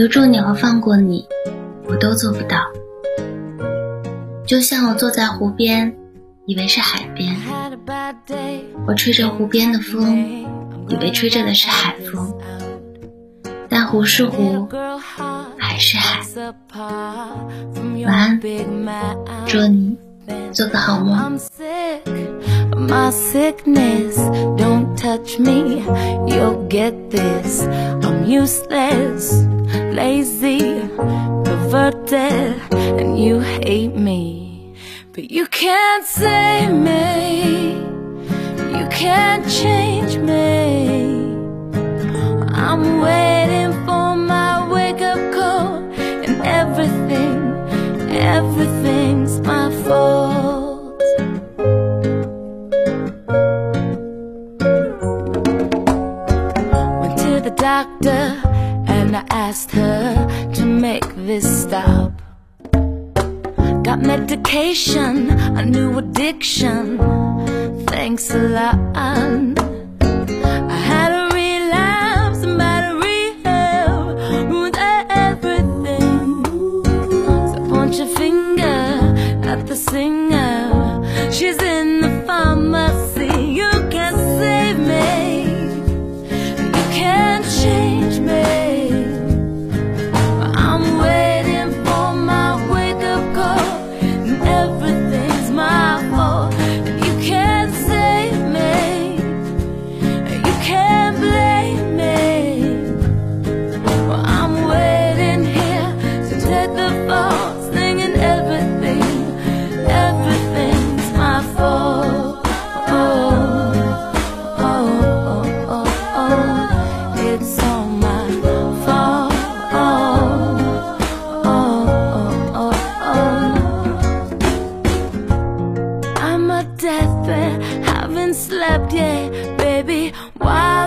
留住你和放过你，我都做不到。就像我坐在湖边，以为是海边；我吹着湖边的风，以为吹着的是海风。但湖是湖，海是海。晚安，祝你做个好梦。my sickness. Don't touch me, you'll get this. I'm useless, lazy, perverted, and you hate me. But you can't save me, you can't change me. I'm waiting for my wake up call, and everything, everything's my fault. doctor and I asked her to make this stop. Got medication, a new addiction. Thanks a lot. Baby. Wide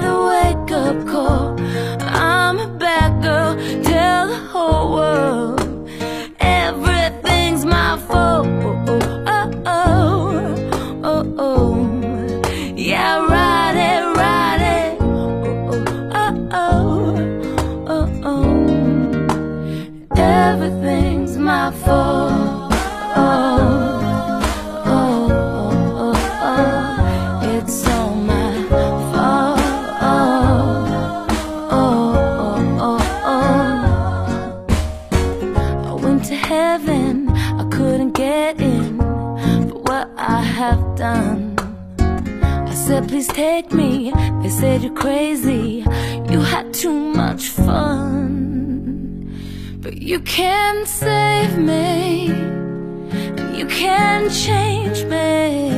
have done. I said, please take me. They said you're crazy. You had too much fun. But you can't save me. You can't change me.